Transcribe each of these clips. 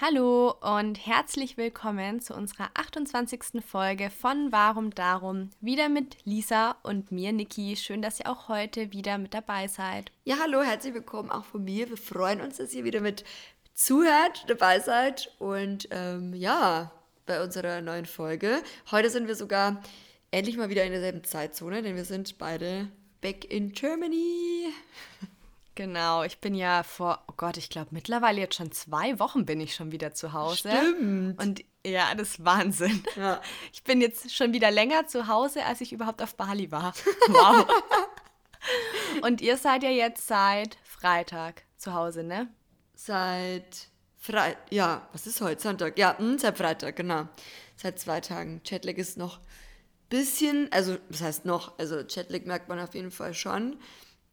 Hallo und herzlich willkommen zu unserer 28. Folge von Warum Darum. Wieder mit Lisa und mir, Niki. Schön, dass ihr auch heute wieder mit dabei seid. Ja, hallo, herzlich willkommen auch von mir. Wir freuen uns, dass ihr wieder mit zuhört, dabei seid und ähm, ja, bei unserer neuen Folge. Heute sind wir sogar endlich mal wieder in derselben Zeitzone, denn wir sind beide back in Germany. Genau, ich bin ja vor, oh Gott, ich glaube mittlerweile jetzt schon zwei Wochen bin ich schon wieder zu Hause. Stimmt. Und ja, das ist Wahnsinn. Ja. Ich bin jetzt schon wieder länger zu Hause, als ich überhaupt auf Bali war. Wow. Und ihr seid ja jetzt seit Freitag zu Hause, ne? Seit Freitag, ja, was ist heute? Sonntag? Ja, mh, hm, seit Freitag, genau. Seit zwei Tagen. Jetlag ist noch ein bisschen, also, was heißt noch? Also, Jetlag merkt man auf jeden Fall schon.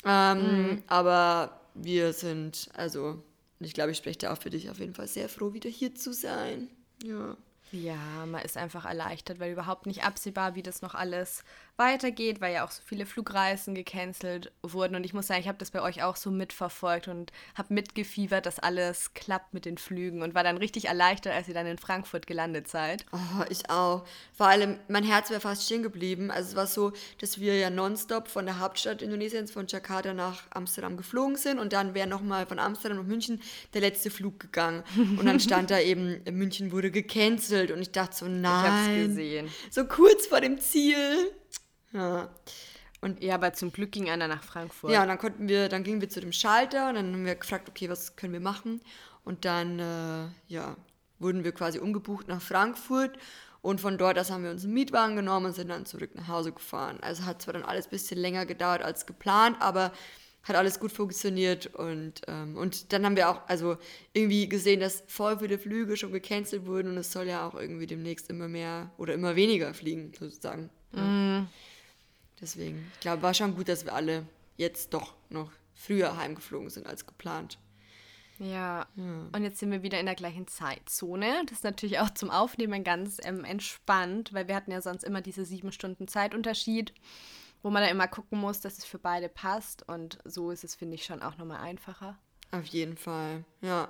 Ähm, mhm. Aber wir sind, also, ich glaube, ich spreche da auch für dich auf jeden Fall sehr froh, wieder hier zu sein. Ja. Ja, man ist einfach erleichtert, weil überhaupt nicht absehbar, wie das noch alles weitergeht, weil ja auch so viele Flugreisen gecancelt wurden. Und ich muss sagen, ich habe das bei euch auch so mitverfolgt und habe mitgefiebert, dass alles klappt mit den Flügen und war dann richtig erleichtert, als ihr dann in Frankfurt gelandet seid. Oh, ich auch. Vor allem, mein Herz wäre fast stehen geblieben. Also es war so, dass wir ja nonstop von der Hauptstadt Indonesiens, von Jakarta nach Amsterdam geflogen sind und dann wäre nochmal von Amsterdam nach München der letzte Flug gegangen. Und dann stand da eben, München wurde gecancelt und ich dachte so, nein. Ich hab's gesehen. So kurz vor dem Ziel. Ja. Und ja, aber zum Glück ging einer nach Frankfurt. Ja, und dann konnten wir, dann gingen wir zu dem Schalter und dann haben wir gefragt, okay, was können wir machen? Und dann, äh, ja, wurden wir quasi umgebucht nach Frankfurt und von dort aus haben wir uns einen Mietwagen genommen und sind dann zurück nach Hause gefahren. Also hat zwar dann alles ein bisschen länger gedauert als geplant, aber hat alles gut funktioniert und, ähm, und dann haben wir auch also irgendwie gesehen, dass voll viele Flüge schon gecancelt wurden und es soll ja auch irgendwie demnächst immer mehr oder immer weniger fliegen, sozusagen. Ja. Mm. Deswegen, ich glaube, war schon gut, dass wir alle jetzt doch noch früher heimgeflogen sind als geplant. Ja. ja. und jetzt sind wir wieder in der gleichen Zeitzone. Das ist natürlich auch zum Aufnehmen ganz ähm, entspannt, weil wir hatten ja sonst immer diese sieben Stunden Zeitunterschied, wo man dann immer gucken muss, dass es für beide passt. Und so ist es, finde ich, schon auch nochmal einfacher. Auf jeden Fall, ja.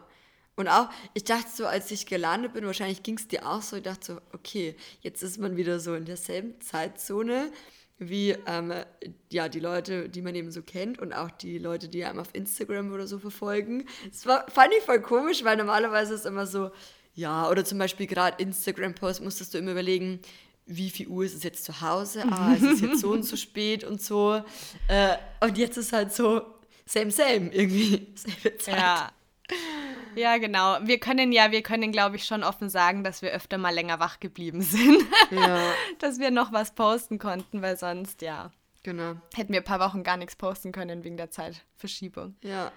Und auch, ich dachte so, als ich gelandet bin, wahrscheinlich ging es dir auch so, ich dachte so, okay, jetzt ist man wieder so in derselben Zeitzone wie ähm, ja, die Leute, die man eben so kennt und auch die Leute, die einem auf Instagram oder so verfolgen. Das war, fand ich voll komisch, weil normalerweise ist es immer so, ja, oder zum Beispiel gerade Instagram-Post musstest du immer überlegen, wie viel Uhr ist es jetzt zu Hause? Ah, es ist jetzt so und so spät und so. Äh, und jetzt ist halt so same, same irgendwie. Selbe Zeit. Ja. Ja, genau. Wir können ja, wir können, glaube ich, schon offen sagen, dass wir öfter mal länger wach geblieben sind. Ja. dass wir noch was posten konnten, weil sonst, ja. Genau. Hätten wir ein paar Wochen gar nichts posten können wegen der Zeitverschiebung. Ja.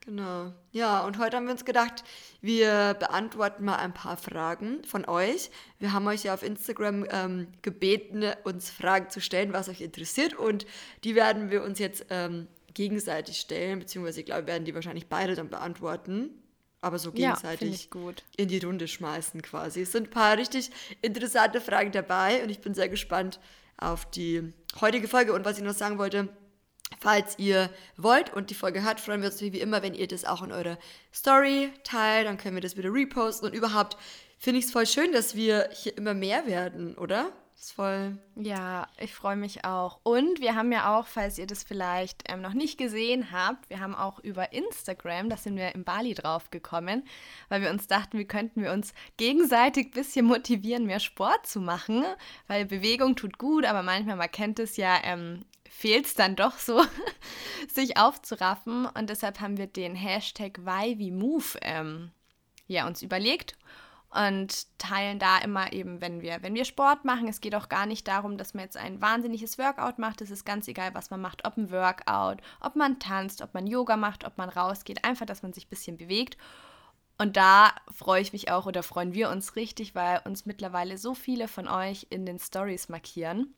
Genau. Ja, und heute haben wir uns gedacht, wir beantworten mal ein paar Fragen von euch. Wir haben euch ja auf Instagram ähm, gebeten, uns Fragen zu stellen, was euch interessiert. Und die werden wir uns jetzt ähm, gegenseitig stellen, beziehungsweise ich glaube, werden die wahrscheinlich beide dann beantworten aber so gegenseitig ja, in die Runde schmeißen quasi. Es sind ein paar richtig interessante Fragen dabei und ich bin sehr gespannt auf die heutige Folge. Und was ich noch sagen wollte, falls ihr wollt und die Folge hört, freuen wir uns wie immer, wenn ihr das auch in eurer Story teilt, dann können wir das wieder reposten und überhaupt finde ich es voll schön, dass wir hier immer mehr werden, oder? ist voll. Ja, ich freue mich auch. Und wir haben ja auch, falls ihr das vielleicht ähm, noch nicht gesehen habt, wir haben auch über Instagram, da sind wir in Bali drauf gekommen, weil wir uns dachten, wie könnten wir uns gegenseitig ein bisschen motivieren, mehr Sport zu machen, weil Bewegung tut gut, aber manchmal, man kennt es ja, ähm, fehlt es dann doch so, sich aufzuraffen. Und deshalb haben wir den Hashtag WhyWeMove ähm, ja, uns überlegt und teilen da immer eben, wenn wir, wenn wir Sport machen. Es geht auch gar nicht darum, dass man jetzt ein wahnsinniges Workout macht. Es ist ganz egal, was man macht, ob ein Workout, ob man tanzt, ob man Yoga macht, ob man rausgeht. Einfach, dass man sich ein bisschen bewegt. Und da freue ich mich auch oder freuen wir uns richtig, weil uns mittlerweile so viele von euch in den Stories markieren.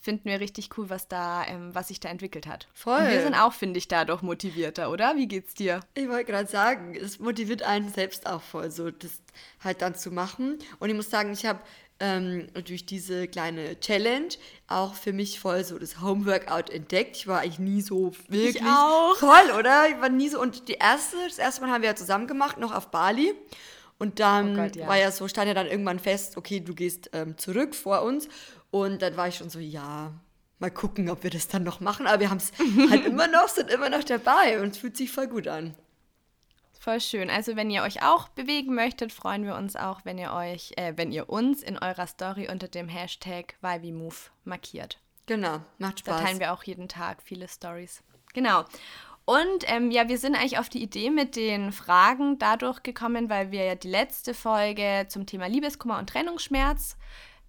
Finden wir richtig cool, was da, ähm, was sich da entwickelt hat. Voll. Und wir sind auch, finde ich, dadurch motivierter, oder? Wie geht's dir? Ich wollte gerade sagen, es motiviert einen selbst auch voll, so das halt dann zu machen. Und ich muss sagen, ich habe ähm, durch diese kleine Challenge auch für mich voll so das Homeworkout entdeckt. Ich war eigentlich nie so wirklich auch. voll, oder? Ich war nie so. Und die erste, das erste Mal haben wir ja zusammen gemacht, noch auf Bali. Und dann Oh Gott, ja. war ja so, stand ja dann irgendwann fest, okay, du gehst ähm, zurück vor uns. Und dann war ich schon so, ja, mal gucken, ob wir das dann noch machen. Aber wir haben es halt immer noch, sind immer noch dabei und es fühlt sich voll gut an. Voll schön. Also wenn ihr euch auch bewegen möchtet, freuen wir uns auch, wenn ihr euch, äh, wenn ihr uns in eurer Story unter dem Hashtag YVMove markiert. Genau, macht Da Spaß. teilen wir auch jeden Tag viele Stories. Genau. Und ähm, ja, wir sind eigentlich auf die Idee mit den Fragen dadurch gekommen, weil wir ja die letzte Folge zum Thema Liebeskummer und Trennungsschmerz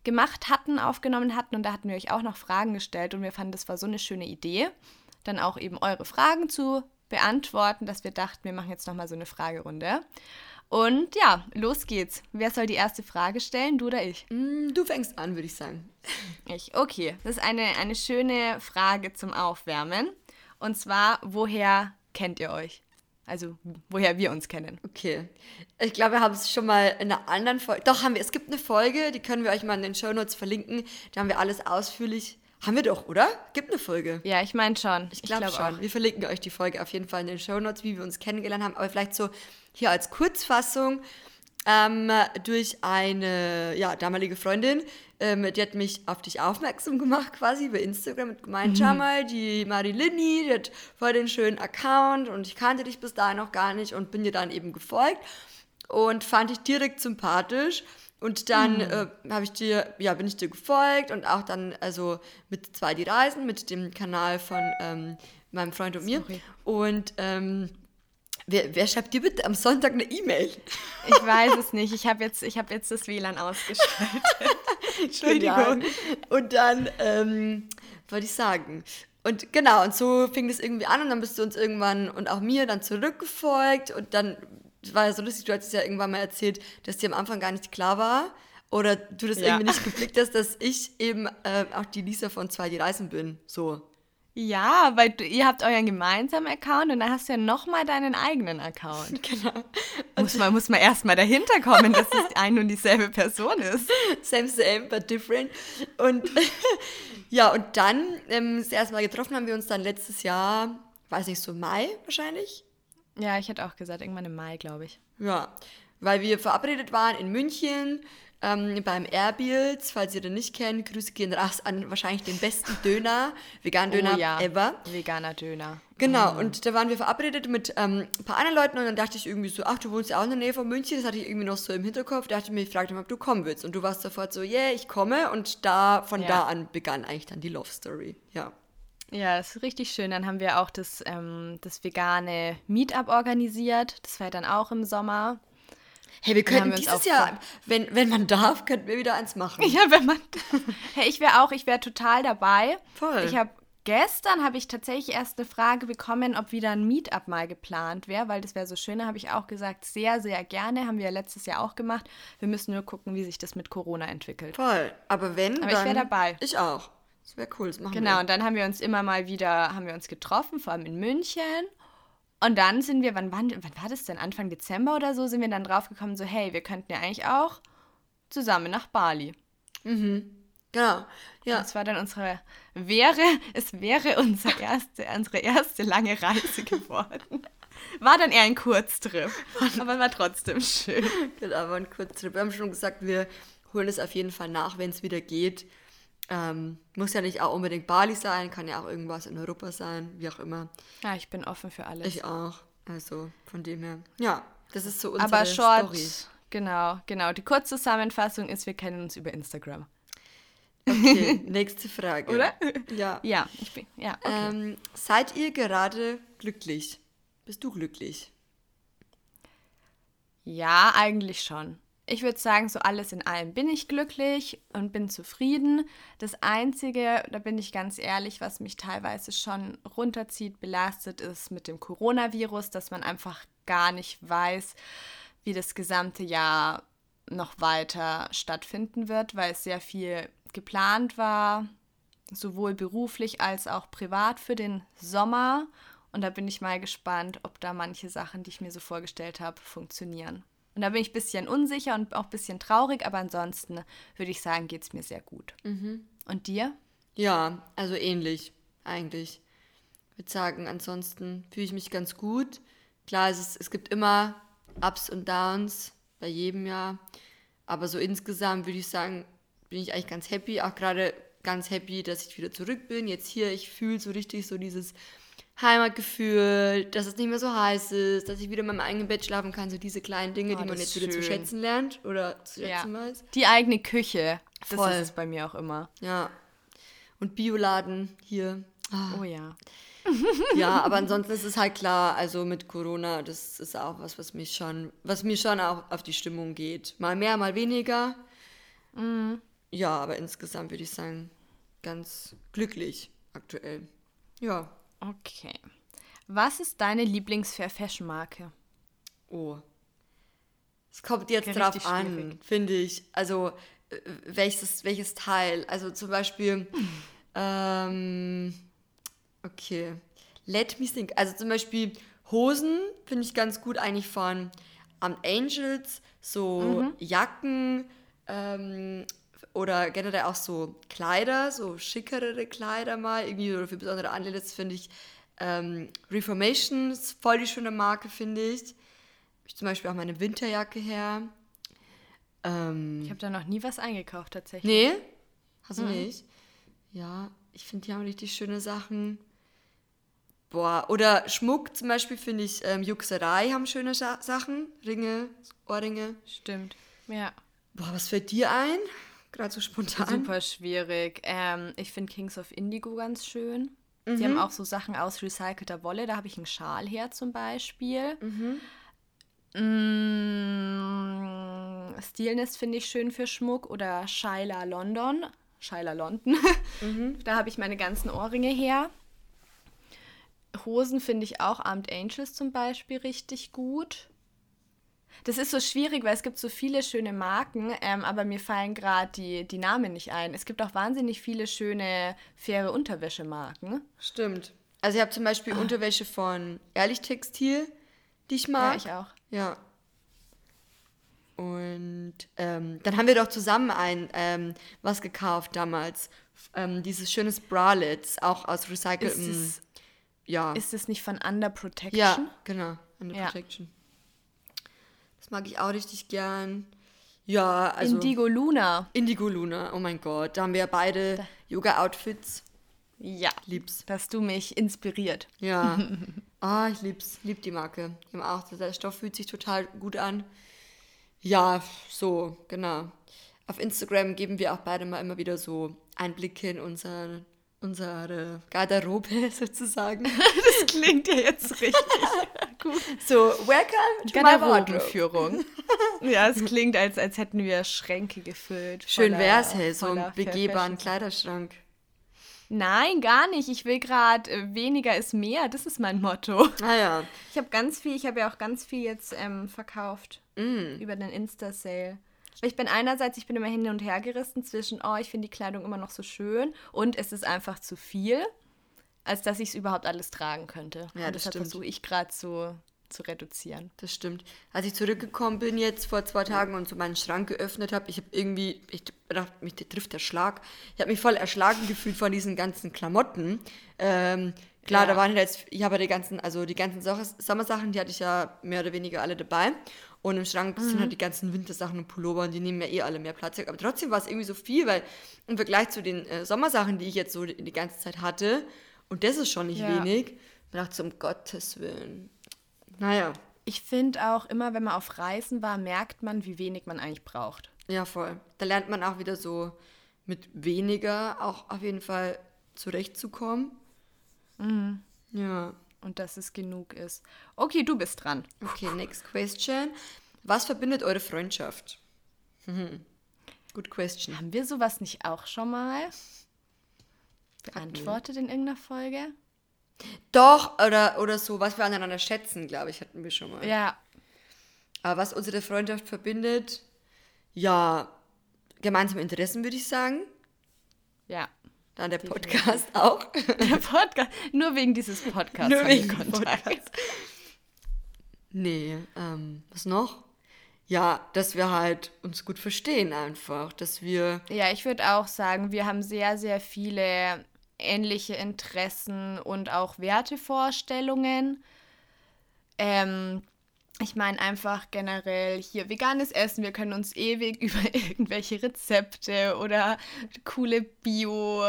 gemacht hatten, aufgenommen hatten und da hatten wir euch auch noch Fragen gestellt und wir fanden, das war so eine schöne Idee, dann auch eben eure Fragen zu beantworten, dass wir dachten, wir machen jetzt nochmal so eine Fragerunde. Und ja, los geht's. Wer soll die erste Frage stellen, du oder ich? Mm, Du fängst an, würde ich sagen. Ich, okay. Das ist eine, eine schöne Frage zum Aufwärmen. Und zwar, woher kennt ihr euch? Also, woher wir uns kennen. Okay. Ich glaube, wir haben es schon mal in einer anderen Folge. Doch, haben wir. Es gibt eine Folge, die können wir euch mal in den Shownotes verlinken. Da haben wir alles ausführlich. Haben wir doch, oder? Gibt eine Folge. Ja, ich meine schon. Ich glaube glaub schon. Wir verlinken euch die Folge auf jeden Fall in den Shownotes, wie wir uns kennengelernt haben. Aber vielleicht so hier als Kurzfassung. Ähm, durch eine ja, damalige Freundin, ähm, die hat mich auf dich aufmerksam gemacht, quasi bei Instagram und gemeint, schau mal, die Marilini, die hat voll den schönen Account und ich kannte dich bis dahin noch gar nicht und bin dir dann eben gefolgt und fand dich direkt sympathisch. Und dann äh, habe ich dir, ja, bin ich dir gefolgt und auch dann, also mit zwei die Reisen, mit dem Kanal von ähm, meinem Freund und mir. Sorry. Und ähm, wer, wer schreibt dir bitte am Sonntag eine E-Mail? Ich weiß es nicht. Ich habe jetzt, ich hab jetzt das WLAN ausgeschaltet. Entschuldigung. Und dann ähm, wollte ich sagen. Und genau, und so fing das irgendwie an und dann bist du uns irgendwann und auch mir dann zurückgefolgt und dann war ja so lustig, du hattest ja irgendwann mal erzählt, dass dir am Anfang gar nicht klar war oder du das Ja. irgendwie nicht geblickt hast, dass ich eben äh, auch die Lisa von Zwei die Reisen bin. So. Ja, weil du, ihr habt euren gemeinsamen Account und dann hast du ja nochmal deinen eigenen Account. Genau. Muss man, muss man erstmal dahinter kommen, dass es ein und dieselbe Person ist. Same, same, but different. Und ja, und dann, ähm, das erste Mal getroffen haben wir uns dann letztes Jahr, weiß nicht, so Mai wahrscheinlich. Ja, ich hätte auch gesagt, irgendwann im Mai, glaube ich. Ja, weil wir verabredet waren in München ähm, beim Airbills, falls ihr den nicht kennt. Grüße gehen raus an wahrscheinlich den besten Döner, veganen Döner oh, ja. ever. Veganer Döner. Genau, und da waren wir verabredet mit ähm, ein paar anderen Leuten und dann dachte ich irgendwie so, ach, du wohnst ja auch in der Nähe von München, das hatte ich irgendwie noch so im Hinterkopf. Da dachte ich mir, ich fragte mal, ob du kommen willst. Und du warst sofort so, yeah, ich komme. Und da, von Ja. da an begann eigentlich dann die Love Story. Ja. Ja, das ist richtig schön. Dann haben wir auch das, ähm, das vegane Meetup organisiert. Das war dann auch im Sommer. Hey, wir könnten wir dieses Jahr, wenn, wenn man darf, könnten wir wieder eins machen. Ja, wenn man. hey, ich wäre auch, ich wäre total dabei. Voll. Ich habe gestern habe ich tatsächlich erst eine Frage bekommen, ob wieder ein Meetup mal geplant wäre, weil das wäre so schön. Da habe ich auch gesagt, sehr, sehr gerne. Haben wir ja letztes Jahr auch gemacht. Wir müssen nur gucken, wie sich das mit Corona entwickelt. Voll. Aber wenn, Aber ich dann... wär dabei. Ich auch. Das wäre cool, das machen wir. Genau, und dann haben wir uns immer mal wieder, haben wir uns getroffen, vor allem in München. Und dann sind wir, wann, wann, wann war das denn? Anfang Dezember oder so, sind wir dann draufgekommen, so, hey, wir könnten ja eigentlich auch zusammen nach Bali. Genau. Ja. Das war dann unsere, wäre, es wäre unsere erste, unsere erste lange Reise geworden. War dann eher ein Kurztrip, aber war trotzdem schön. Genau, aber ein Kurztrip. Wir haben schon gesagt, wir holen es auf jeden Fall nach, wenn es wieder geht. Ähm, muss ja nicht auch unbedingt Bali sein, kann ja auch irgendwas in Europa sein, wie auch immer. Ja, ich bin offen für alles. Ich auch. Also von dem her. Ja, das ist so unsere aber short, Story. genau, genau. Die Kurzzusammenfassung ist, wir kennen uns über Instagram. Okay, nächste Frage. Oder? Ja. Ja, ich bin, ja, okay. Ähm, seid ihr gerade glücklich? Bist du glücklich? Ja, eigentlich schon. Ich würde sagen, so alles in allem bin ich glücklich und bin zufrieden. Das Einzige, da bin ich ganz ehrlich, was mich teilweise schon runterzieht, belastet, ist mit dem Coronavirus, dass man einfach gar nicht weiß, wie das gesamte Jahr noch weiter stattfinden wird, weil es sehr viel geplant war. sowohl beruflich als auch privat für den Sommer. Und da bin ich mal gespannt, ob da manche Sachen, die ich mir so vorgestellt habe, funktionieren. Und da bin ich ein bisschen unsicher und auch ein bisschen traurig, aber ansonsten würde ich sagen, geht es mir sehr gut. Und dir? Ja, also ähnlich eigentlich. Ich würde sagen, ansonsten fühle ich mich ganz gut. Klar, es, ist, es gibt immer Ups und Downs bei jedem Jahr. Aber so insgesamt würde ich sagen, bin ich eigentlich ganz happy. Auch gerade ganz happy, dass ich wieder zurück bin. Jetzt hier, ich fühle so richtig so dieses Heimatgefühl, dass es nicht mehr so heiß ist, dass ich wieder in meinem eigenen Bett schlafen kann. So diese kleinen Dinge, Oh, die man das jetzt wieder zu schätzen lernt oder zu Ja. schätzen weiß. Die eigene Küche. Das Voll. ist es bei mir auch immer. Ja. Und Bioladen hier. Ah. Oh ja. Ja, aber ansonsten ist es halt klar, also mit Corona, das ist auch was, was mich schon, was mir schon auch auf die Stimmung geht. Mal mehr, mal weniger. Ja, aber insgesamt würde ich sagen, ganz glücklich aktuell. Ja. Okay. Was ist deine Lieblings-Fair-Fashion-Marke? Oh. Es kommt jetzt Richtig drauf an, schwierig. finde ich. Also, äh, welches, welches Teil? Also zum Beispiel, ähm, okay. Let me think. Also zum Beispiel Hosen finde ich ganz gut eigentlich von Amt Angels, so Mhm. Jacken ähm, oder generell auch so Kleider, so schickere Kleider mal, irgendwie oder für besondere Anlässe finde ich ähm, Reformation ist voll die schöne Marke, finde ich. Ich zum Beispiel auch meine Winterjacke her. Ähm, Ich habe da noch nie was eingekauft, tatsächlich. nee, hast du Mhm. nicht? Ja, ich finde, die haben richtig schöne Sachen. Boah, oder Schmuck zum Beispiel finde ich, ähm, Juxerei haben schöne Scha Sachen. Ringe, Ohrringe. Stimmt. Ja. Boah, was fällt dir ein? Gerade so spontan. Super schwierig. Ähm, ich finde Kings of Indigo ganz schön. Die haben auch so Sachen aus recycelter Wolle. Da habe ich einen Schal her zum Beispiel. Mm, Stilness finde ich schön für Schmuck. Oder Shyla London. Shyla London. Da habe ich meine ganzen Ohrringe her. Hosen finde ich auch Armed Angels zum Beispiel richtig gut. Das ist so schwierig, weil es gibt so viele schöne Marken, ähm, aber mir fallen gerade die, die Namen nicht ein. Es gibt auch wahnsinnig viele schöne, faire Unterwäschemarken. Stimmt. Also ich habe zum Beispiel Unterwäsche von Ehrlich Textil, die ich mag. Ja, ich auch. Ja. Und ähm, dann haben wir doch zusammen ein ähm, was gekauft damals. Ähm, dieses schönes Bralette, auch aus Ist recyceltem. es, ja. ist es nicht von Under Protection? ja, genau. Under Ja. Protection. Das mag ich auch richtig gern. Ja, also. Indigo Luna. Indigo Luna, oh mein Gott. Da haben wir ja beide Yoga-Outfits. Ja. Lieb's. Dass du mich inspiriert. Ja. Ah, ich lieb's. Lieb die Marke. Die haben auch, der Stoff fühlt sich total gut an. Ja, so, genau. Auf Instagram geben wir auch beide mal immer wieder so Einblicke in unser, unsere Garderobe sozusagen. Das klingt ja jetzt richtig gut. so, welcome to. Garderobenführung. ja, es klingt, als, als hätten wir Schränke gefüllt. Schön wär's, hey, so einen begehbaren. Kleiderschrank. Nein, gar nicht. Ich will gerade äh, weniger ist mehr. Das ist mein Motto. Ah ja. Ich habe ganz viel, ich habe ja auch ganz viel jetzt ähm, verkauft Mm. über den Insta-Sale. Weil ich bin einerseits, ich bin immer hin und her gerissen zwischen, oh, ich finde die Kleidung immer noch so schön und es ist einfach zu viel, als dass ich es überhaupt alles tragen könnte. Ja, und das deshalb versuche ich gerade so zu reduzieren. Das stimmt. Als ich zurückgekommen bin jetzt vor zwei Tagen und so meinen Schrank geöffnet habe, ich habe irgendwie, ich dachte, mich trifft der Schlag. Ich habe mich voll erschlagen gefühlt von diesen ganzen Klamotten. Ähm, klar, Ja. da waren jetzt, ich habe ja die ganzen, also die ganzen Sommer- Sommersachen, die hatte ich ja mehr oder weniger alle dabei. Und im Schrank sind halt die ganzen Wintersachen und Pullover und die nehmen ja eh alle mehr Platz weg. Aber trotzdem war es irgendwie so viel, weil im Vergleich zu den äh, Sommersachen, die ich jetzt so die, die ganze Zeit hatte, und das ist schon nicht Ja. wenig, ich dachte so, um Gottes Willen. Naja. Ich finde auch immer, wenn man auf Reisen war, merkt man, wie wenig man eigentlich braucht. Ja, voll. Da lernt man auch wieder so mit weniger auch auf jeden Fall zurechtzukommen. Ja. Und dass es genug ist. Okay, du bist dran. Okay, next question. Was verbindet eure Freundschaft? Mhm. Good question. Haben wir sowas nicht auch schon mal beantwortet in irgendeiner Folge? Doch, oder, oder so, was wir aneinander schätzen, glaube ich, hatten wir schon mal. Ja, Aber was unsere Freundschaft verbindet, ja, gemeinsame Interessen, würde ich sagen. ja. Dann der Podcast auch. Der Podcast, nur wegen dieses Podcasts. Nur wegen Kontakt. Podcast. Nee, ähm, was noch? Ja, dass wir halt uns gut verstehen einfach, dass wir Ja, ich würde auch sagen, wir haben sehr, sehr viele ähnliche Interessen und auch Wertevorstellungen. Ähm, ich meine einfach generell hier veganes Essen. Wir können uns ewig über irgendwelche Rezepte oder coole Bio,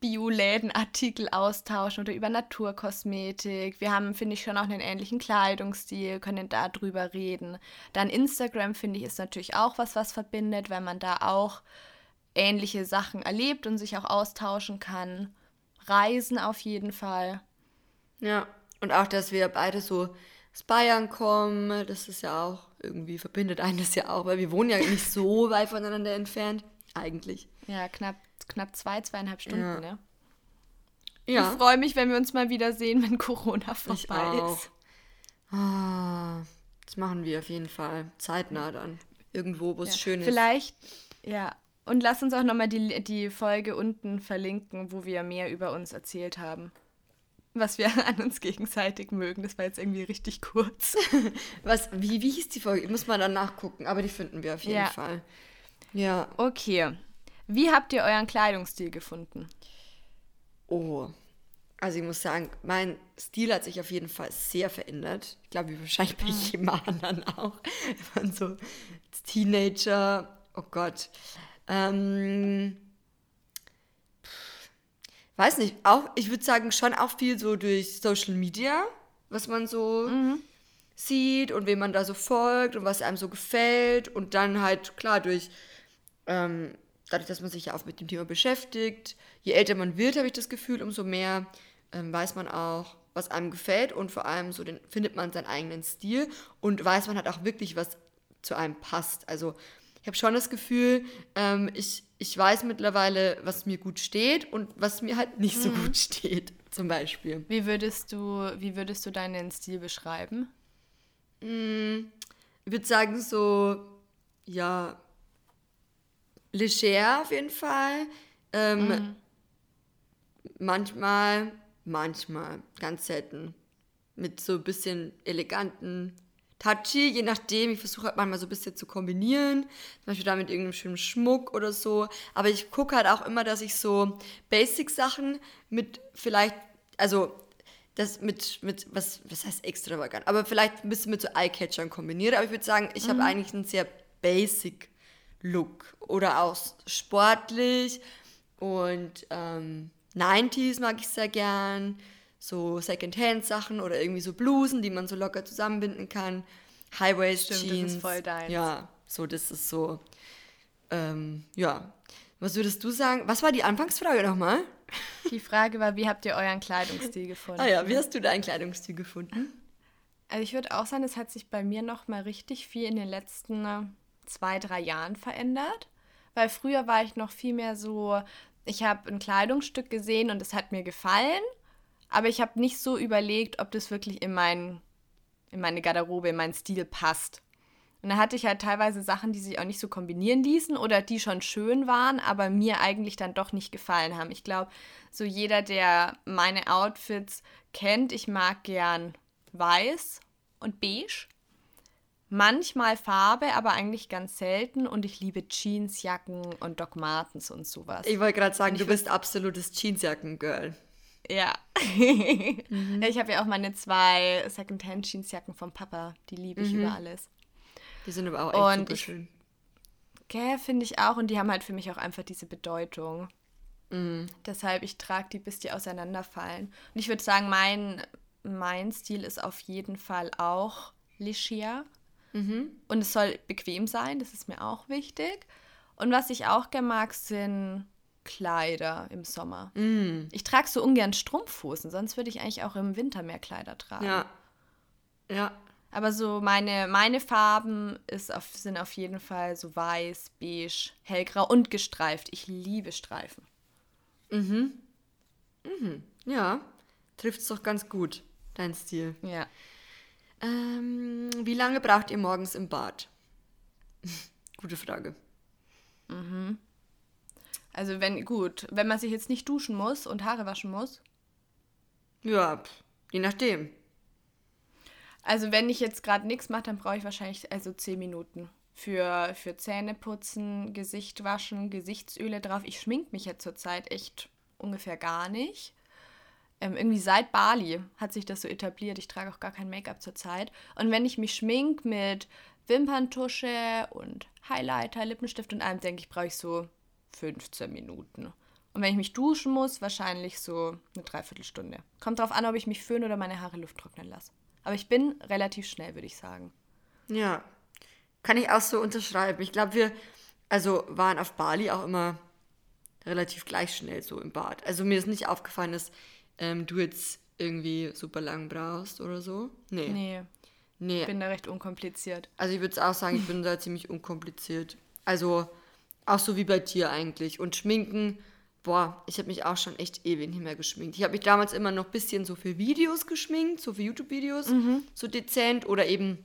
Bio-Läden-Artikel austauschen oder über Naturkosmetik. Wir haben, finde ich, schon auch einen ähnlichen Kleidungsstil, können da drüber reden. Dann Instagram, finde ich, ist natürlich auch was, was verbindet, weil man da auch ähnliche Sachen erlebt und sich auch austauschen kann. Reisen auf jeden Fall. Ja, und auch, dass wir beide so aus Bayern kommen, das ist ja auch irgendwie, verbindet einen das ja auch, weil wir wohnen ja nicht so weit voneinander entfernt, eigentlich. Ja, knapp, knapp zwei, zweieinhalb Stunden, Ja. ne? Ja, Ich freue mich, wenn wir uns mal wieder sehen, wenn Corona ich vorbei auch. ist. Ah, das machen wir auf jeden Fall. Zeitnah dann. Irgendwo, wo es Ja. schön ist. Vielleicht, ja. Und lass uns auch nochmal die, die Folge unten verlinken, wo wir mehr über uns erzählt haben. Was wir an uns gegenseitig mögen. Das war jetzt irgendwie richtig kurz. Was, wie, wie hieß die Folge? Ich muss mal dann nachgucken, aber die finden wir auf jeden Ja. Fall. Ja. Okay. Wie habt ihr euren Kleidungsstil gefunden? Oh. Also ich muss sagen, mein Stil hat sich auf jeden Fall sehr verändert. Ich glaube, wie wahrscheinlich bei jedem anderen auch. Von so als Teenager. Oh Gott. Ähm, weiß nicht. Auch, ich würde sagen, schon auch viel so durch Social Media, was man so sieht und wem man da so folgt und was einem so gefällt. Und dann halt, klar, durch ähm, dadurch, dass man sich ja auch mit dem Thema beschäftigt, je älter man wird, habe ich das Gefühl, umso mehr ähm, weiß man auch, was einem gefällt und vor allem so den, findet man seinen eigenen Stil und weiß man halt auch wirklich, was zu einem passt. Also ich habe schon das Gefühl, ähm, ich, ich weiß mittlerweile, was mir gut steht und was mir halt nicht so gut steht, zum Beispiel. Wie würdest du, wie würdest du deinen Stil beschreiben? Ich würde sagen, so, ja, leger auf jeden Fall. Ähm, Manchmal, manchmal, ganz selten. Mit so ein bisschen eleganten Touchy, je nachdem. Ich versuche halt manchmal so ein bisschen zu kombinieren. Zum Beispiel da mit irgendeinem schönen Schmuck oder so. Aber ich gucke halt auch immer, dass ich so Basic-Sachen mit vielleicht, also das mit, mit was, was heißt extravagant, aber vielleicht ein bisschen mit so Eye-Catchern kombiniere. Aber ich würde sagen, ich habe eigentlich einen sehr basic Look oder auch sportlich und ähm, 90s mag ich sehr gern, so Secondhand-Sachen oder irgendwie so Blusen, die man so locker zusammenbinden kann, High-Waist Stimmt, das ist Jeans. voll deins. Ja, so das ist so, ähm, ja. Was würdest du sagen? Was war die Anfangsfrage nochmal? Die Frage war, wie habt ihr euren Kleidungsstil gefunden? Ah ja, wie hast du deinen Kleidungsstil gefunden? Also ich würde auch sagen, es hat sich bei mir noch mal richtig viel in den letzten äh, zwei, drei Jahren verändert. Weil früher war ich noch viel mehr so, ich habe ein Kleidungsstück gesehen und es hat mir gefallen, aber ich habe nicht so überlegt, ob das wirklich in, mein, in meine Garderobe, in meinen Stil passt. Und da hatte ich halt teilweise Sachen, die sich auch nicht so kombinieren ließen oder die schon schön waren, aber mir eigentlich dann doch nicht gefallen haben. Ich glaube, so jeder, der meine Outfits kennt, ich mag gern weiß und beige. Manchmal Farbe, aber eigentlich ganz selten. Und ich liebe Jeansjacken und Doc Martens und sowas. Ich wollte gerade sagen, du bist absolutes Jeansjacken-Girl. Ja. Mhm. ich habe ja auch meine zwei Secondhand-Jeansjacken vom Papa. Die liebe ich über alles. Die sind aber auch echt Und super schön. Gell, finde ich auch. Und die haben halt für mich auch einfach diese Bedeutung. Mhm. Deshalb, ich trage die, bis die auseinanderfallen. Und ich würde sagen, mein, mein Stil ist auf jeden Fall auch leger. Mhm. Und es soll bequem sein, das ist mir auch wichtig. Und was ich auch gerne mag, sind Kleider im Sommer. Mhm. Ich trage so ungern Strumpfhosen, sonst würde ich eigentlich auch im Winter mehr Kleider tragen. Ja. Ja. Aber so meine, meine Farben ist auf, sind auf jeden Fall so weiß, beige, hellgrau und gestreift. Ich liebe Streifen. Ja. Trifft's doch ganz gut, dein Stil. Ja. Ähm, wie lange braucht ihr morgens im Bad? Gute Frage. Also wenn, gut, wenn man sich jetzt nicht duschen muss und Haare waschen muss. Ja, pff, je nachdem. Also wenn ich jetzt gerade nichts mache, dann brauche ich wahrscheinlich also 10 Minuten. Für, für Zähne putzen, Gesicht waschen, Gesichtsöle drauf. Ich schmink mich ja zurzeit echt ungefähr gar nicht. Ähm, irgendwie seit Bali hat sich das so etabliert. Ich trage auch gar kein Make-up zurzeit. Und wenn ich mich schmink mit Wimperntusche und Highlighter, Lippenstift und allem, denke ich, brauche ich so 15 Minuten. Und wenn ich mich duschen muss, wahrscheinlich so eine Dreiviertelstunde. Kommt drauf an, ob ich mich föhne oder meine Haare Luft trocknen lasse. Aber ich bin relativ schnell, würde ich sagen. Ja, kann ich auch so unterschreiben. Ich glaube, wir also waren auf Bali auch immer relativ gleich schnell so im Bad. Also mir ist nicht aufgefallen, dass ähm, du jetzt irgendwie super lang brauchst oder so. Nee. Nee, Nee. ich bin da recht unkompliziert. Also ich würde auch sagen, ich bin da ziemlich unkompliziert. Also auch so wie bei dir eigentlich. Und schminken, boah, ich habe mich auch schon echt ewig nicht mehr geschminkt. Ich habe mich damals immer noch ein bisschen so für Videos geschminkt, so für YouTube-Videos, so dezent oder eben,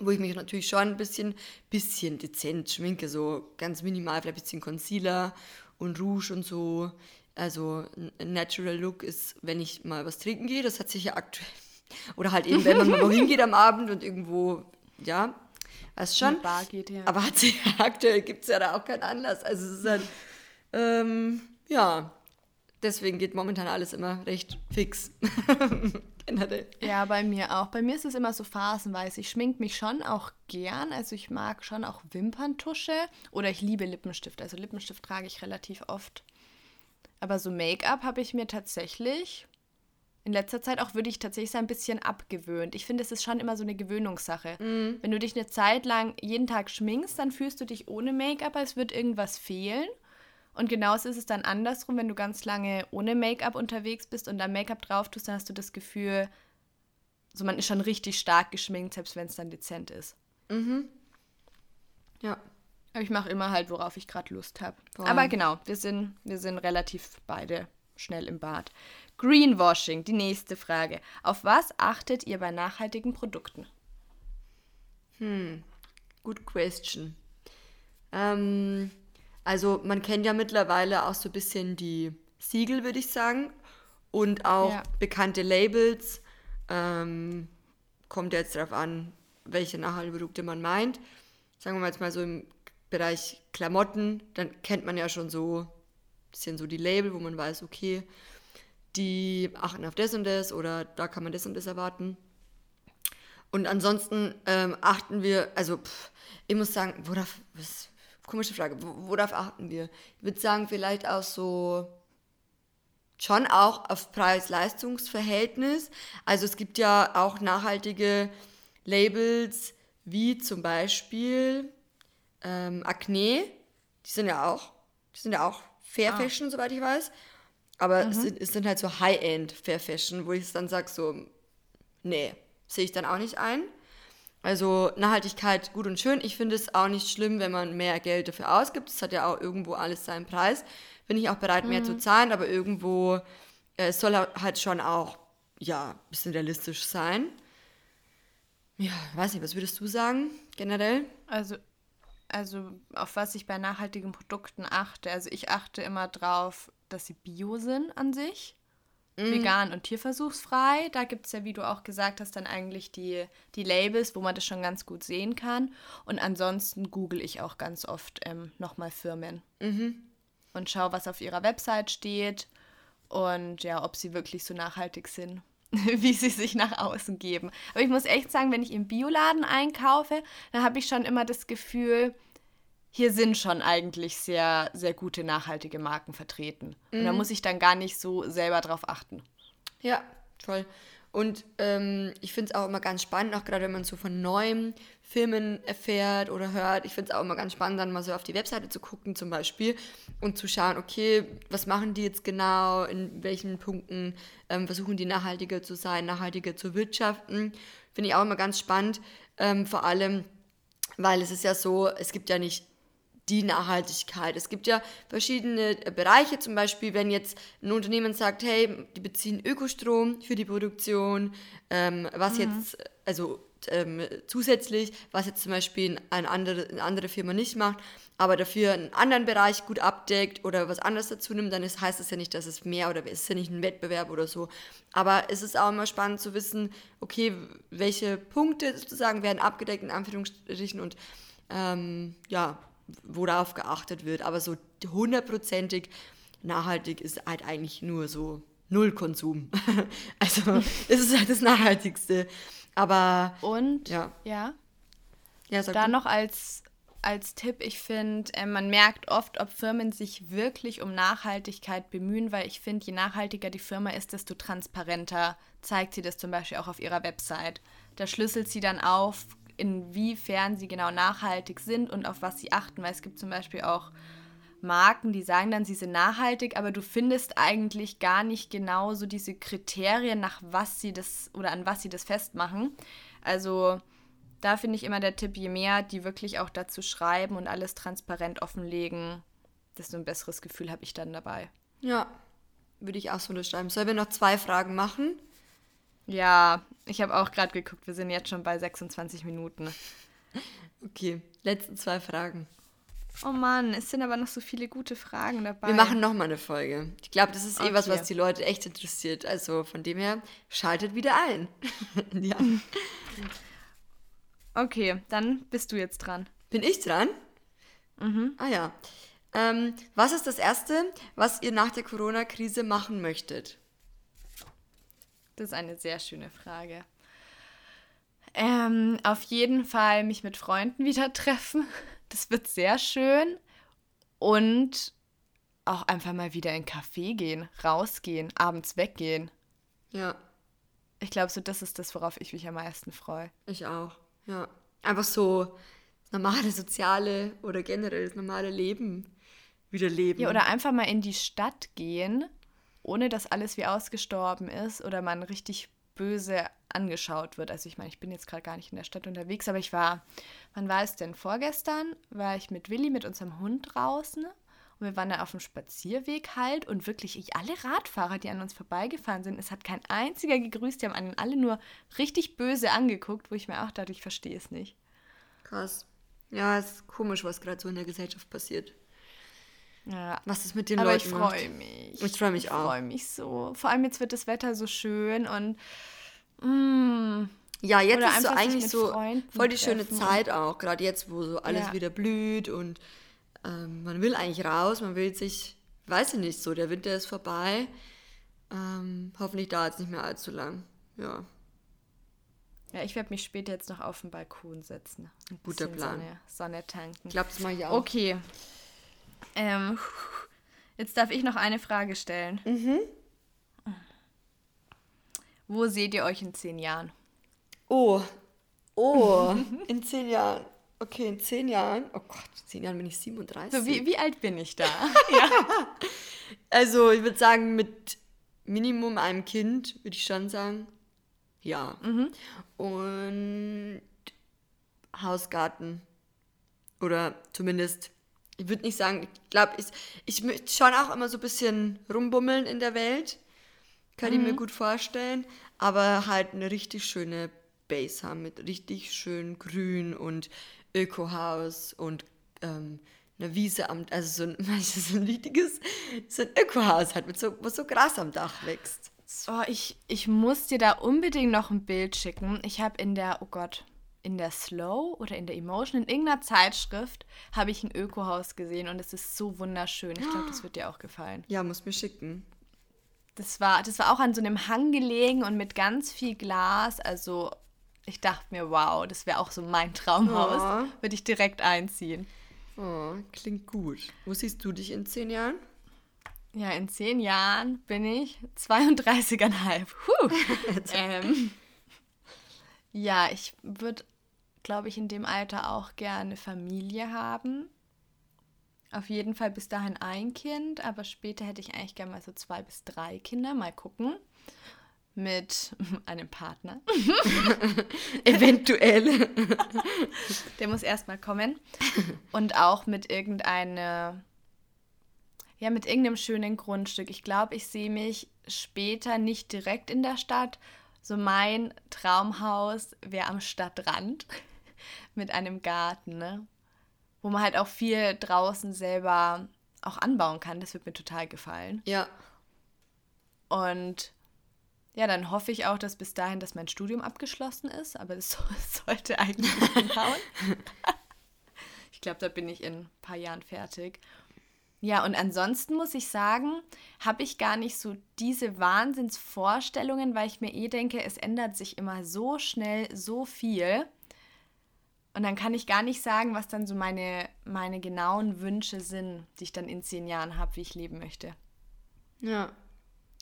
wo ich mich natürlich schon ein bisschen, bisschen dezent schminke, so ganz minimal, vielleicht ein bisschen Concealer und Rouge und so. Also ein Natural Look ist, wenn ich mal was trinken gehe, das hat sich ja aktuell. Oder halt eben, wenn man mal wohin geht am Abend und irgendwo, ja, weißt schon. Bar geht, ja. Aber hat sich aktuell gibt es ja da auch keinen Anlass. Also es ist halt, ähm, ja, deswegen geht momentan alles immer recht fix. Generell. Ja, bei mir auch. Bei mir ist es immer so phasenweise. Ich schmink mich schon auch gern. Also ich mag schon auch Wimperntusche oder ich liebe Lippenstift. Also Lippenstift trage ich relativ oft. Aber so Make-up habe ich mir tatsächlich in letzter Zeit auch, würde ich tatsächlich sagen, ein bisschen abgewöhnt. Ich finde, es ist schon immer so eine Gewöhnungssache. Wenn du dich eine Zeit lang jeden Tag schminkst, dann fühlst du dich ohne Make-up, als würde irgendwas fehlen. Und genauso ist es dann andersrum, wenn du ganz lange ohne Make-up unterwegs bist und dann Make-up drauf tust, dann hast du das Gefühl, so man ist schon richtig stark geschminkt, selbst wenn es dann dezent ist. Ja. Aber ich mache immer halt, worauf ich gerade Lust habe. Aber genau, wir sind, wir sind relativ beide schnell im Bad. Greenwashing, die nächste Frage. Auf was achtet ihr bei nachhaltigen Produkten? Good question. Ähm, also man kennt ja mittlerweile auch so ein bisschen die Siegel, würde ich sagen. Und auch Ja. bekannte Labels. Ähm, kommt jetzt darauf an, welche nachhaltigen Produkte man meint. Sagen wir mal jetzt mal so im Bereich Klamotten, dann kennt man ja schon so bisschen so die Label, wo man weiß, okay, die achten auf das und das oder da kann man das und das erwarten. Und ansonsten ähm, achten wir, also pff, ich muss sagen, worauf, was, komische Frage, wo- worauf achten wir? Ich würde sagen, vielleicht auch so, schon auch auf Preis-Leistungs-Verhältnis. Also es gibt ja auch nachhaltige Labels, wie zum Beispiel ähm, Acne, die sind ja auch, die sind ja auch Fair Fashion, soweit ich weiß. Aber es, sind, es sind halt so High-End Fair Fashion, wo ich dann sage, so, nee, sehe ich dann auch nicht ein. Also Nachhaltigkeit gut und schön. Ich finde es auch nicht schlimm, wenn man mehr Geld dafür ausgibt. Es hat ja auch irgendwo alles seinen Preis. Bin ich auch bereit, mehr zu zahlen, aber irgendwo äh, es soll halt schon auch ja, ein bisschen realistisch sein. Ja, weiß nicht, was würdest du sagen, generell? Also, also auf was ich bei nachhaltigen Produkten achte. Also ich achte immer drauf, dass sie bio sind an sich. Vegan und tierversuchsfrei. Da gibt es ja, wie du auch gesagt hast, dann eigentlich die, die Labels, wo man das schon ganz gut sehen kann. Und ansonsten google ich auch ganz oft ähm, nochmal Firmen. Und schaue, was auf ihrer Website steht und ja, ob sie wirklich so nachhaltig sind, wie sie sich nach außen geben. Aber ich muss echt sagen, wenn ich im Bioladen einkaufe, dann habe ich schon immer das Gefühl, hier sind schon eigentlich sehr, sehr gute nachhaltige Marken vertreten. Und da muss ich dann gar nicht so selber drauf achten. Ja, toll. Und ähm, ich finde es auch immer ganz spannend, auch gerade wenn man so von neuen Filmen erfährt oder hört. Ich finde es auch immer ganz spannend, dann mal so auf die Webseite zu gucken zum Beispiel und zu schauen, okay, was machen die jetzt genau, in welchen Punkten ähm, versuchen die nachhaltiger zu sein, nachhaltiger zu wirtschaften. Finde ich auch immer ganz spannend, ähm, vor allem, weil es ist ja so, es gibt ja nicht die Nachhaltigkeit. Es gibt ja verschiedene äh, Bereiche, zum Beispiel, wenn jetzt ein Unternehmen sagt, hey, die beziehen Ökostrom für die Produktion, ähm, was jetzt, also ähm, zusätzlich, was jetzt zum Beispiel eine andere, eine andere Firma nicht macht, aber dafür einen anderen Bereich gut abdeckt oder was anderes dazu nimmt, dann ist, heißt das ja nicht, dass es mehr oder es ist ja nicht ein Wettbewerb oder so. Aber es ist auch immer spannend zu wissen, okay, welche Punkte sozusagen werden abgedeckt in Anführungsstrichen und ähm, ja, worauf geachtet wird. Aber so hundertprozentig nachhaltig ist halt eigentlich nur so Null Konsum. also es ist halt das Nachhaltigste. Aber. Und ja. Ja. ja Da noch als, als Tipp, ich finde, äh, man merkt oft, ob Firmen sich wirklich um Nachhaltigkeit bemühen, weil ich finde, je nachhaltiger die Firma ist, desto transparenter zeigt sie das zum Beispiel auch auf ihrer Website. Da schlüsselt sie dann auf, inwiefern sie genau nachhaltig sind und auf was sie achten, weil es gibt zum Beispiel auch Marken, die sagen dann, sie sind nachhaltig, aber du findest eigentlich gar nicht genau so diese Kriterien, nach was sie das oder an was sie das festmachen. Also da finde ich immer der Tipp, je mehr die wirklich auch dazu schreiben und alles transparent offenlegen, desto ein besseres Gefühl habe ich dann dabei. Ja, würde ich auch so unterschreiben. Sollen wir noch zwei Fragen machen? Ja, ich habe auch gerade geguckt, wir sind jetzt schon bei 26 Minuten. Okay, letzten zwei Fragen. Oh Mann, es sind aber noch so viele gute Fragen dabei. Wir machen nochmal eine Folge. Ich glaube, das ist eh was, Okay. was die Leute echt interessiert. Also von dem her, schaltet wieder ein. ja. Okay, dann bist du jetzt dran. Bin ich dran? Mhm. Ah ja. Ähm, was ist das Erste, was ihr nach der Corona-Krise machen möchtet? Das ist eine sehr schöne Frage. Ähm, auf jeden Fall mich mit Freunden wieder treffen. Das wird sehr schön. Und auch einfach mal wieder in einen Café gehen, rausgehen, abends weggehen. Ja, Ich glaube, so das ist das, worauf ich mich am meisten freue. ich auch. Ja. Einfach so normale soziale oder generell das normale Leben wieder leben. Ja, oder einfach mal in die Stadt gehen, ohne dass alles wie ausgestorben ist oder man richtig böse angeschaut wird. Also ich meine, ich bin jetzt gerade gar nicht in der Stadt unterwegs, aber ich war, wann war es denn? Vorgestern war ich mit Willi, mit unserem Hund draußen und wir waren da auf dem Spazierweg halt und wirklich ich, alle Radfahrer, die an uns vorbeigefahren sind, es hat kein einziger gegrüßt, die haben einen alle nur richtig böse angeguckt, wo ich mir auch dachte, ich verstehe es nicht. Krass. Ja, ist komisch, was gerade so in der Gesellschaft passiert. Ja, Was es mit den aber Leuten ich macht. freue mich. Ich freu mich Ich auch. freue mich so. Vor allem jetzt wird das Wetter so schön und mm, Ja, jetzt ist so eigentlich so Freunden voll die schöne treffen. Zeit auch, gerade jetzt, wo so alles Ja. wieder blüht und ähm, man will eigentlich raus, man will sich, weiß ich nicht so, der Winter ist vorbei. Ähm, hoffentlich dauert es nicht mehr allzu lang. Ja, ja, ich werde mich später jetzt noch auf den Balkon setzen. Ein Guter Plan. Sonne, Sonne tanken. ich glaube, das mache ich auch. Okay. Ähm, jetzt darf ich noch eine Frage stellen. Mhm. Wo seht ihr euch in zehn Jahren? Oh, oh, in zehn Jahren. Okay, in zehn Jahren. Oh Gott, in zehn Jahren bin ich 37. So, wie, wie alt bin ich da? Also, ich würde sagen, mit Minimum einem Kind, würde ich schon sagen. Ja. Und Hausgarten. Oder zumindest, ich würde nicht sagen, ich glaube, ich, ich möchte schon auch immer so ein bisschen rumbummeln in der Welt. Kann ich mir gut vorstellen. Aber halt eine richtig schöne Base haben mit richtig schön Grün und Ökohaus und ähm, eine Wiese am, also so ein, so ein richtiges, so ein Ökohaus halt, mit so, wo so Gras am Dach wächst. Oh, ich, ich muss dir da unbedingt noch ein Bild schicken. Ich habe in der, oh Gott, in der Slow oder in der Emotion, in irgendeiner Zeitschrift, habe ich ein Ökohaus gesehen und es ist so wunderschön. Ich glaube, das wird dir auch gefallen. Ja, muss mir schicken. Das war, das war auch an so einem Hang gelegen und mit ganz viel Glas. Also ich dachte mir, wow, das wäre auch so mein Traumhaus. Oh. Würde ich direkt einziehen. Oh, klingt gut. Wo siehst du dich in zehn Jahren? Ja, in zehn Jahren bin ich 32,5. Huh. ähm, ja, ich würde, glaube ich, in dem Alter auch gerne Familie haben. Auf jeden Fall bis dahin ein Kind, aber später hätte ich eigentlich gerne mal so zwei bis drei Kinder. Mal gucken. Mit einem Partner. Eventuell. Der muss erstmal kommen. Und auch mit irgendeine, ja, mit irgendeinem schönen Grundstück. Ich glaube, ich sehe mich später nicht direkt in der Stadt, So mein Traumhaus wäre am Stadtrand mit einem Garten, ne? Wo man halt auch viel draußen selber auch anbauen kann. Das wird mir total gefallen. Ja. Und ja, dann hoffe ich auch, dass bis dahin, dass mein Studium abgeschlossen ist, aber das sollte eigentlich hinhauen. ich glaube, da bin ich in ein paar Jahren fertig. Ja, und ansonsten muss ich sagen, habe ich gar nicht so diese Wahnsinnsvorstellungen, weil ich mir eh denke, es ändert sich immer so schnell so viel. Und dann kann ich gar nicht sagen, was dann so meine, meine genauen Wünsche sind, die ich dann in zehn Jahren habe, wie ich leben möchte. Ja.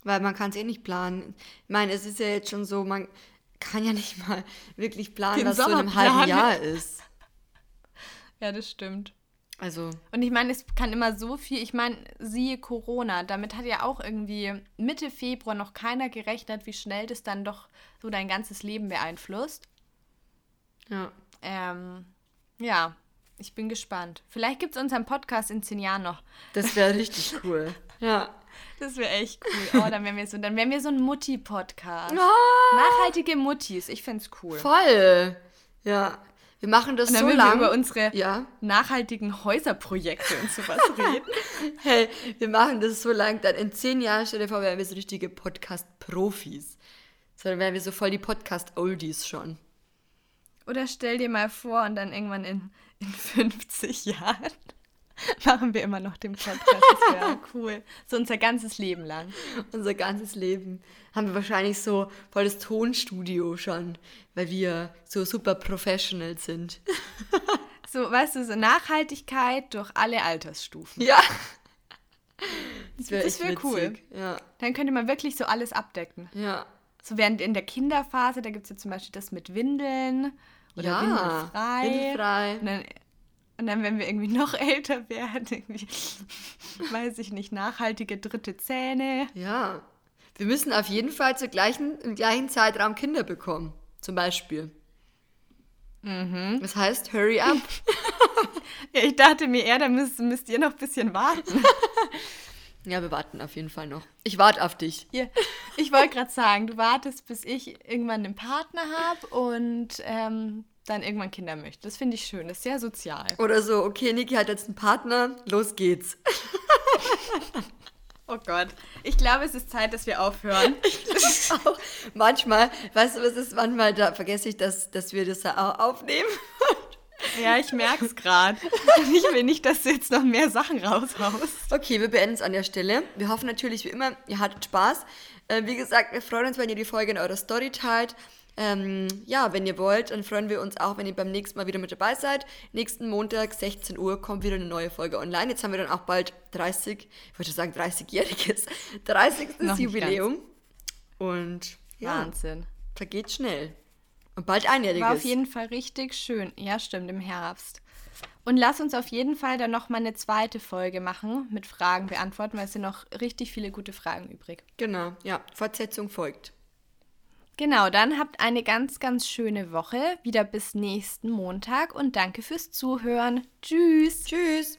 Weil man kann es eh nicht planen. Ich meine, es ist ja jetzt schon so, man kann ja nicht mal wirklich planen, Den was so in einem halben. Jahr ist. Ja, das stimmt. Also, Und ich meine, es kann immer so viel, ich meine, siehe Corona, damit hat ja auch irgendwie Mitte Februar noch keiner gerechnet, wie schnell das dann doch so dein ganzes Leben beeinflusst. ja. Ähm, ja, ich bin gespannt. Vielleicht gibt es unseren Podcast in zehn Jahren noch. Das wäre richtig cool. Ja. Das wäre echt cool. Oh, dann wären wir so, dann wären wir so ein Mutti-Podcast. Ah, Nachhaltige Muttis, ich find's cool. voll. Ja. Wir machen das Und dann so würden wir lang. über unsere ja. nachhaltigen Häuserprojekte und sowas reden. Hey, wir machen das so lang, dann in zehn Jahren, stell dir vor, wären wir so richtige Podcast-Profis. So, dann wären wir so voll die Podcast-Oldies schon. Oder stell dir mal vor und dann irgendwann in, in 50 Jahren machen wir immer noch den Podcast. Das wäre cool. So unser ganzes Leben lang. Unser ganzes Leben haben wir wahrscheinlich so voll das Tonstudio schon, weil wir so super professional sind. So, weißt du, so Nachhaltigkeit durch alle Altersstufen. Ja. Das wäre wär cool. Ja, Dann könnte man wirklich so alles abdecken. ja. So während in der Kinderphase, da gibt es ja zum Beispiel das mit Windeln oder ja. Windelfrei. Windelfrei. Und dann, und dann, wenn wir irgendwie noch älter werden, irgendwie, weiß ich nicht, nachhaltige dritte Zähne. Ja. Wir müssen auf jeden Fall zur gleichen, im gleichen Zeitraum Kinder bekommen. Zum Beispiel. Mhm. Das heißt, hurry up. Ja, ich dachte mir eher, da müsst, müsst ihr noch ein bisschen warten. ja, wir warten auf jeden Fall noch. Ich warte auf dich. Ihr, ich wollte gerade sagen, du wartest, bis ich irgendwann einen Partner habe und ähm, dann irgendwann Kinder möchte. Das finde ich schön, das ist sehr sozial. Oder so, okay, Niki hat jetzt einen Partner, los geht's. Oh Gott, ich glaube, es ist Zeit, dass wir aufhören. auch manchmal, weißt du, was ist manchmal, da vergesse ich, dass, dass wir das auch aufnehmen. Ja, ich merke es gerade. Ich will nicht, dass du jetzt noch mehr Sachen raushaust. Okay, wir beenden es an der Stelle. Wir hoffen natürlich wie immer, ihr hattet Spaß. Äh, wie gesagt, wir freuen uns, wenn ihr die Folge in eurer Story teilt. Ähm, ja, wenn ihr wollt, dann freuen wir uns auch, wenn ihr beim nächsten Mal wieder mit dabei seid. Nächsten Montag, 16 Uhr, kommt wieder eine neue Folge online. Jetzt haben wir dann auch bald 30, ich würde sagen 30-jähriges, 30. Noch nicht Jubiläum. Und ja, Wahnsinn. vergeht schnell. Und bald einjähriges. War auf jeden Fall richtig schön. Ja, stimmt, im Herbst. Und lass uns auf jeden Fall dann nochmal eine zweite Folge machen mit Fragen beantworten, weil es sind noch richtig viele gute Fragen übrig. Genau, ja, Fortsetzung folgt. Genau, dann habt eine ganz, ganz schöne Woche. Wieder bis nächsten Montag und danke fürs Zuhören. Tschüss. Tschüss.